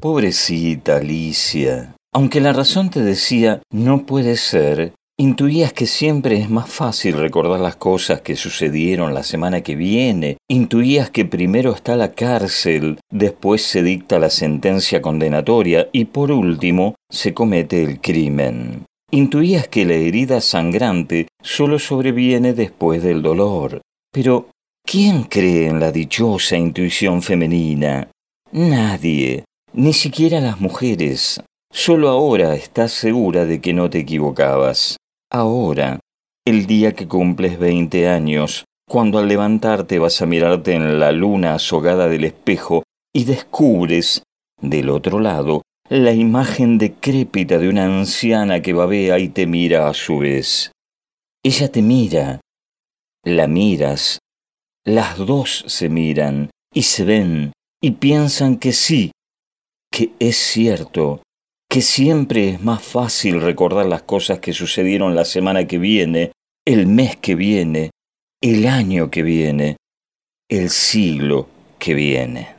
Pobrecita Alicia. Aunque la razón te decía no puede ser, Intuías que siempre es más fácil recordar las cosas que sucedieron la semana que viene. Intuías que primero está la cárcel, después se dicta la sentencia condenatoria y por último se comete el crimen. Intuías que la herida sangrante solo sobreviene después del dolor. Pero, ¿quién cree en la dichosa intuición femenina? Nadie, ni siquiera las mujeres. Solo ahora estás segura de que no te equivocabas. Ahora, el día que cumples 20 años, cuando al levantarte vas a mirarte en la luna azogada del espejo y descubres, del otro lado, la imagen decrépita de una anciana que babea y te mira a su vez. Ella te mira, la miras, las dos se miran y se ven y piensan que sí, que es cierto, que siempre es más fácil recordar las cosas que sucedieron la semana que viene, el mes que viene, el año que viene, el siglo que viene.